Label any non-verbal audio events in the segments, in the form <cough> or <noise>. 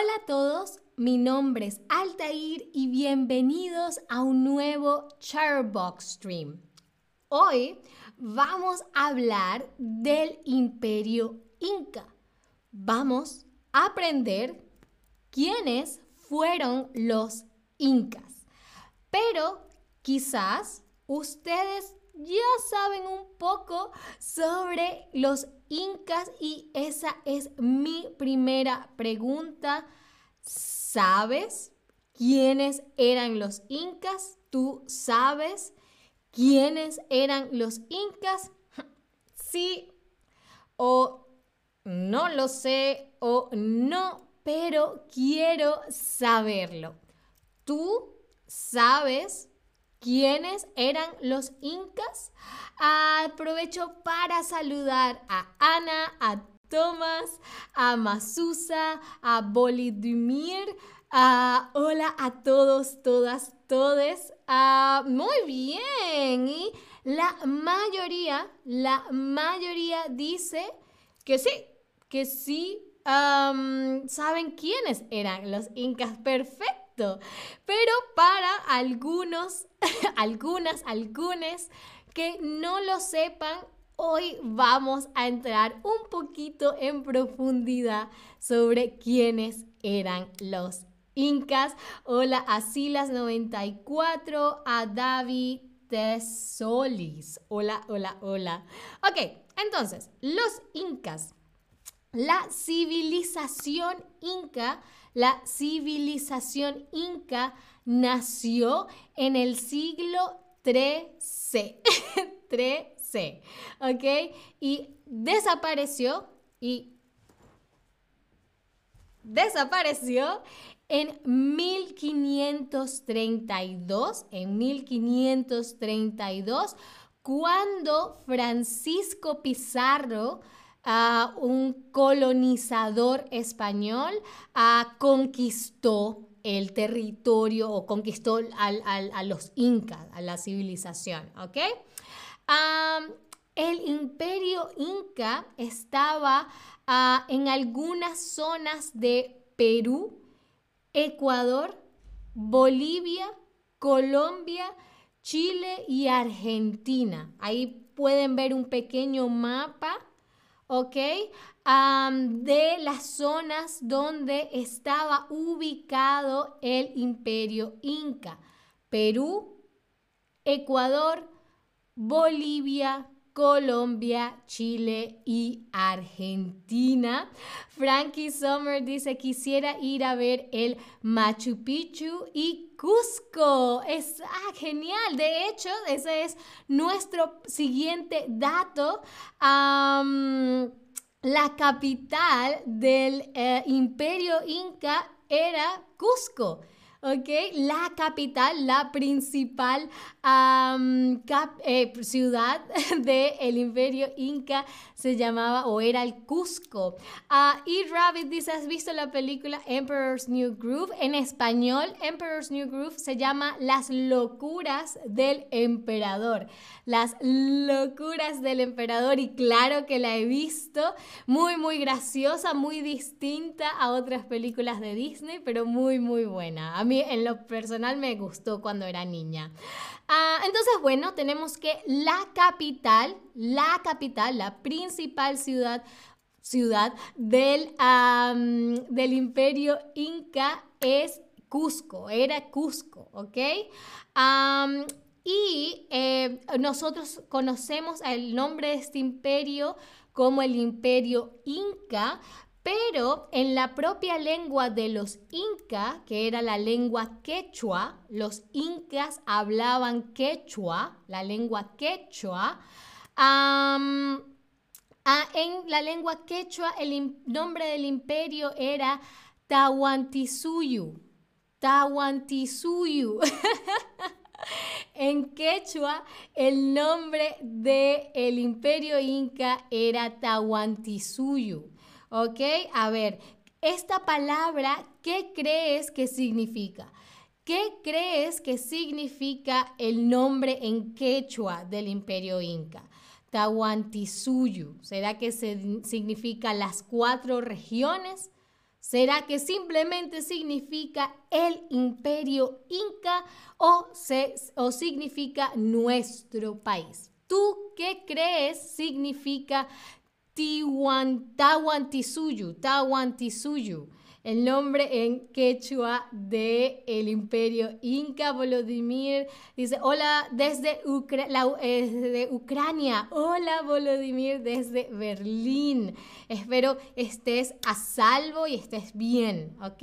Hola a todos, mi nombre es Altair y bienvenidos a un nuevo Charbox Stream. Hoy vamos a hablar del imperio inca. Vamos a aprender quiénes fueron los incas. Pero quizás ustedes ya saben un poco sobre los incas y esa es mi primera pregunta. ¿Sabes quiénes eran los incas? ¿Tú sabes quiénes eran los incas? <laughs> Sí o no lo sé o no, pero quiero saberlo. ¿Tú sabes quiénes eran los incas? Aprovecho para saludar a Ana, a Tomás, a Masusa, a Bolidumir. a hola a todos, todas, todes. muy bien. Y la mayoría, la mayoría dice que sí, que sí saben quiénes eran los incas. Perfecto. Pero para algunos, <laughs> algunas, algunos que no lo sepan, hoy vamos a entrar un poquito en profundidad sobre quiénes eran los incas. Hola a Silas94, a David Tesolis. Hola, hola, hola. Ok, entonces, los incas. La civilización inca, la civilización inca nació en el siglo 13. 13. <laughs> ¿Ok? Y desapareció y desapareció en 1532, en 1532, cuando Francisco Pizarro, un colonizador español, conquistó el territorio o conquistó a los incas, a la civilización, el imperio inca estaba ah, en algunas zonas de Perú, Ecuador, Bolivia, Colombia, Chile y Argentina. Ahí pueden ver un pequeño mapa, ¿ok? de las zonas donde estaba ubicado el imperio inca. Perú, Ecuador, Bolivia, Colombia, Chile y Argentina. Frankie Sommer dice, quisiera ir a ver el Machu Picchu y Cusco. Es ah, genial. De hecho, ese es nuestro siguiente dato. la capital del eh, imperio inca era Cusco. ¿ok? La capital, la principal eh, ciudad <laughs> del imperio inca se llamaba o era el Cusco. Uh, y Rabbit dice, ¿has visto la película Emperor's New Groove? En español, Emperor's New Groove se llama Las locuras del emperador. Las locuras del emperador y claro que la he visto, muy muy graciosa, muy distinta a otras películas de Disney, pero muy muy buena. A mí en lo personal me gustó cuando era niña. Ah, entonces, bueno, tenemos que la capital, la capital, la principal ciudad, ciudad del, del imperio inca es Cusco, era Cusco, ¿ok? y eh, nosotros conocemos el nombre de este imperio como el imperio inca, pero en la propia lengua de los incas, que era la lengua quechua, los incas hablaban quechua, la lengua quechua. en la lengua quechua el nombre del imperio era Tahuantisuyu. Tahuantisuyu. <laughs> en quechua el nombre del imperio inca era Tahuantisuyu. ¿Ok? A ver, esta palabra, ¿qué crees que significa? ¿Qué crees que significa el nombre en quechua del imperio inca? Tahuantisuyu. ¿Será que significa las cuatro regiones? ¿Será que simplemente significa el imperio inca o, o significa nuestro país? ¿Tú qué crees significa Tahuantinsuyu? Tahuantinsuyu el nombre en quechua del el imperio inca. Volodymyr dice, hola desde, eh, Ucrania. Hola Volodymyr desde Berlín. Espero estés a salvo y estés bien, ¿ok?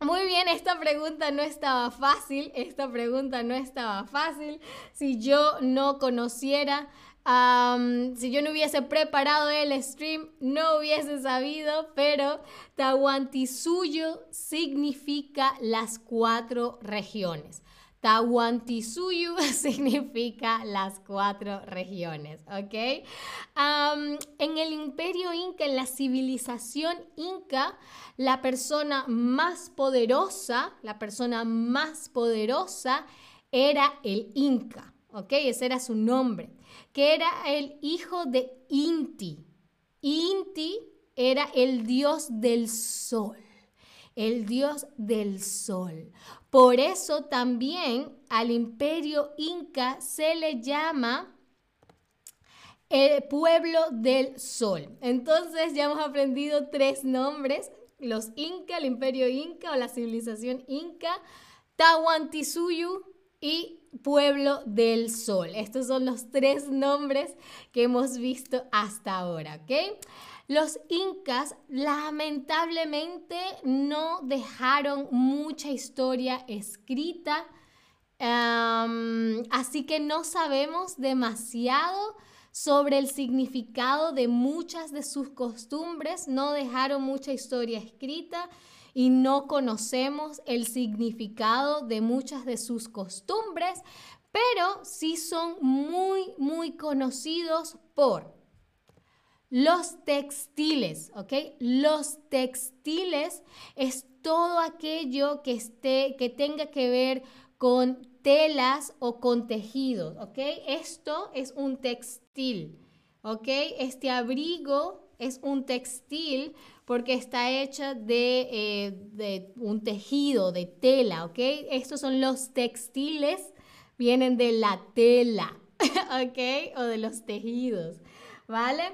muy bien, esta pregunta no estaba fácil, esta pregunta no estaba fácil. Si yo no conociera si yo no hubiese preparado el stream, no hubiese sabido, pero Tahuantinsuyo significa las cuatro regiones. Tahuantinsuyo <laughs> significa las cuatro regiones, ¿ok? en el imperio inca, en la civilización inca, la persona más poderosa, la persona más poderosa era el inca, ¿ok? Ese era su nombre que era el hijo de Inti. Inti era el dios del sol, el dios del sol. Por eso también al imperio inca se le llama el pueblo del sol. Entonces ya hemos aprendido tres nombres, los inca, el imperio inca o la civilización inca, Tahuantinsuyu y pueblo del sol. Estos son los tres nombres que hemos visto hasta ahora, ¿ok? Los incas lamentablemente no dejaron mucha historia escrita, así que no sabemos demasiado sobre el significado de muchas de sus costumbres, no dejaron mucha historia escrita y no conocemos el significado de muchas de sus costumbres, pero sí son muy, muy conocidos por los textiles, ¿ok? Los textiles es todo aquello que, esté, que tenga que ver con telas o con tejidos, ¿ok? Esto es un textil, ¿ok? Este abrigo es un textil porque está hecha eh, de, un tejido, de tela, ¿ok? Estos son los textiles, vienen de la tela, <laughs> ¿ok? O de los tejidos, ¿vale?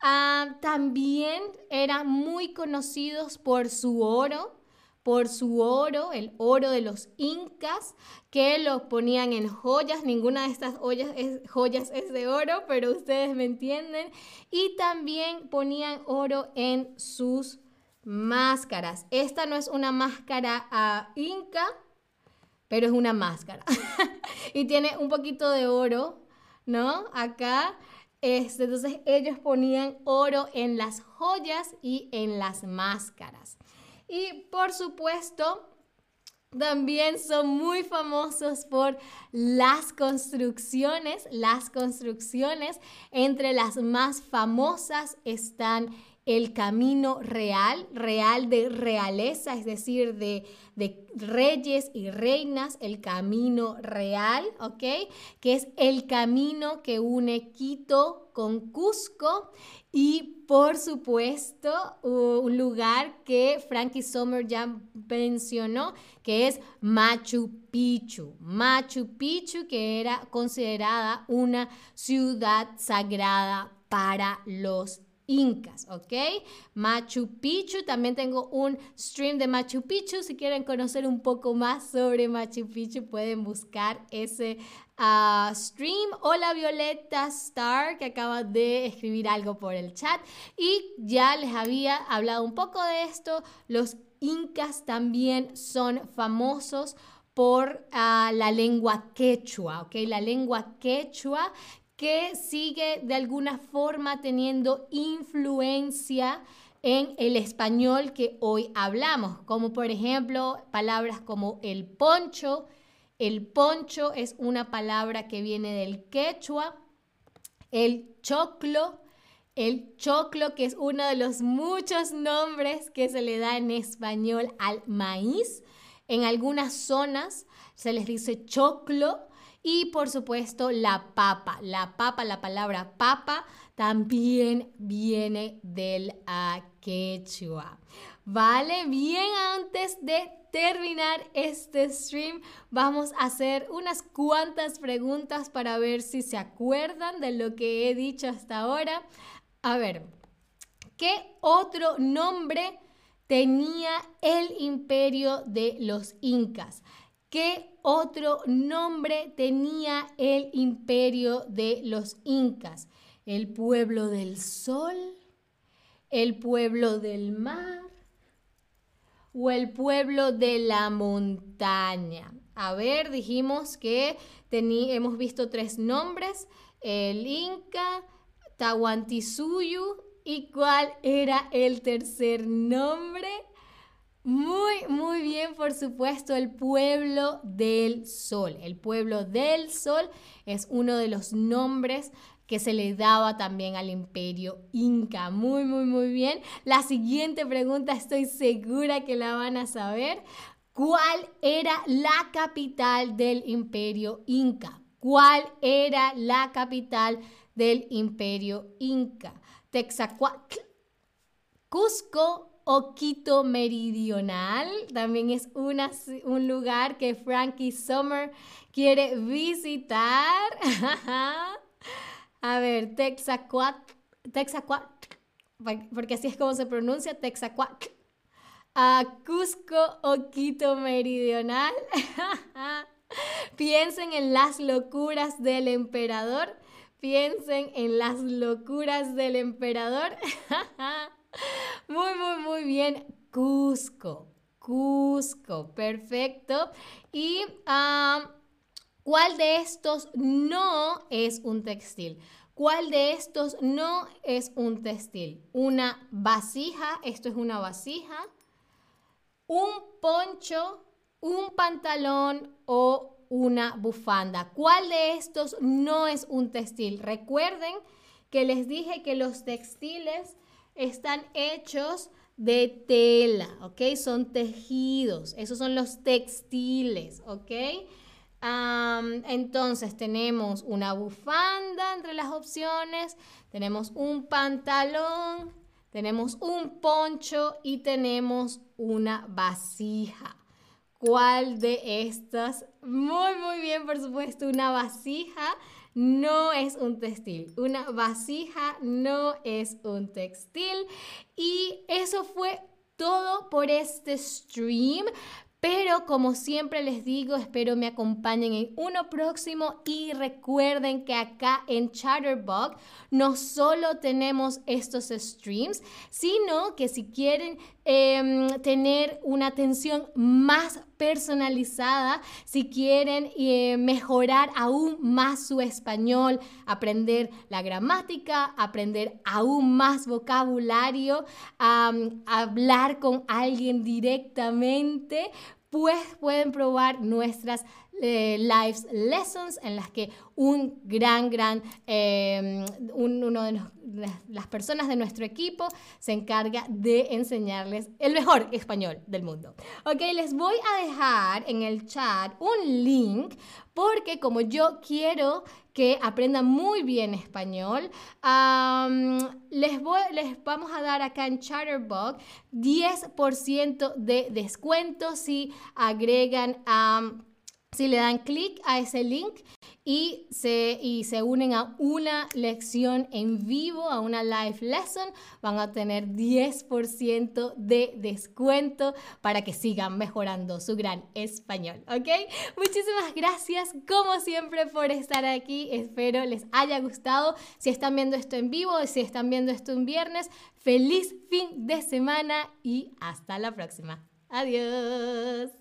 Ah, también eran muy conocidos por su oro, por su oro, el oro de los incas, que lo ponían en joyas. Ninguna de estas joyas es, joyas es de oro, pero ustedes me entienden. Y también ponían oro en sus máscaras. Esta no es una máscara uh, inca, pero es una máscara. <laughs> y tiene un poquito de oro, ¿no? Acá. Este, entonces ellos ponían oro en las joyas y en las máscaras. Y por supuesto, también son muy famosos por las construcciones. Las construcciones, entre las más famosas están el camino real, real de realeza, es decir, de, de, reyes y reinas, el camino real, ¿ok? Que es el camino que une Quito con Cusco y por supuesto, un lugar que Frankie Sommer ya mencionó, que es Machu Picchu. Machu Picchu, que era considerada una ciudad sagrada para los incas, ¿ok? Machu Picchu, también tengo un stream de Machu Picchu, si quieren conocer un poco más sobre Machu Picchu pueden buscar ese uh, stream. Hola Violeta Star, que acaba de escribir algo por el chat y ya les había hablado un poco de esto, los incas también son famosos por ah, la lengua quechua, ¿ok? La lengua quechua que sigue de alguna forma teniendo influencia en el español que hoy hablamos, como por ejemplo palabras como el poncho. El poncho es una palabra que viene del quechua. El choclo, el choclo que es uno de los muchos nombres que se le da en español al maíz. En algunas zonas se les dice choclo Y por supuesto la papa. La papa, la palabra papa también viene del quechua. Vale, bien antes de terminar este stream, vamos a hacer unas cuantas preguntas para ver si se acuerdan de lo que he dicho hasta ahora. A ver, ¿qué otro nombre tenía el imperio de los incas? ¿Qué otro nombre tenía el imperio de los incas? ¿El pueblo del sol? ¿El pueblo del mar? o el pueblo de la montaña? A ver, dijimos que hemos visto tres nombres, el Inca, Tahuantinsuyo y cuál era el tercer nombre. Muy, muy bien, por supuesto, el pueblo del sol. El pueblo del sol es uno de los nombres que se le daba también al imperio inca. Muy, muy, muy bien. La siguiente pregunta estoy segura que la van a saber. ¿Cuál era la capital del imperio inca? ¿Cuál era la capital del imperio inca? Texacuatl, Cusco o Quito Meridional. También es un lugar que Frankie Summer quiere visitar. <laughs> A ver, Texacuat, Texacuat, porque así es como se pronuncia, Texacuat. A Cusco o Quito Meridional. <laughs> Piensen en las locuras del emperador. Piensen en las locuras del emperador. <laughs> muy, muy, muy bien. Cusco. Cusco. Perfecto. Y ¿Cuál de estos no es un textil? ¿Cuál de estos no es un textil? Una vasija, esto es una vasija, un poncho, un pantalón o una bufanda. ¿Cuál de estos no es un textil? Recuerden que les dije que los textiles están hechos de tela, ¿ok? Son tejidos, esos son los textiles, ¿ok? entonces tenemos una bufanda entre las opciones, tenemos un pantalón, tenemos un poncho y tenemos una vasija. ¿Cuál de estas? Muy, muy bien, por supuesto, una vasija no es un textil. Una vasija no es un textil. Y eso fue todo por este stream. Pero como siempre les digo, espero me acompañen en uno próximo y recuerden que acá en Chatterbox no solo tenemos estos streams, sino que si quieren em, tener una atención más personalizada, si quieren eh, mejorar aún más su español, aprender la gramática, aprender aún más vocabulario, hablar con alguien directamente, pues pueden probar nuestras eh, live lessons en las que un gran, gran, em, uno de las personas de nuestro equipo se encarga de enseñarles el mejor español del mundo. Ok, les voy a dejar en el chat un link porque como yo quiero que aprendan muy bien español, les, les vamos a dar acá en Chatterbox 10% de descuento si agregan a si le dan clic a ese link y se, y se unen a una lección en vivo, a una live lesson, van a tener 10% de descuento para que sigan mejorando su gran español, ¿ok? Muchísimas gracias como siempre por estar aquí, espero les haya gustado. Si están viendo esto en vivo, si están viendo esto un viernes, feliz fin de semana y hasta la próxima. Adiós.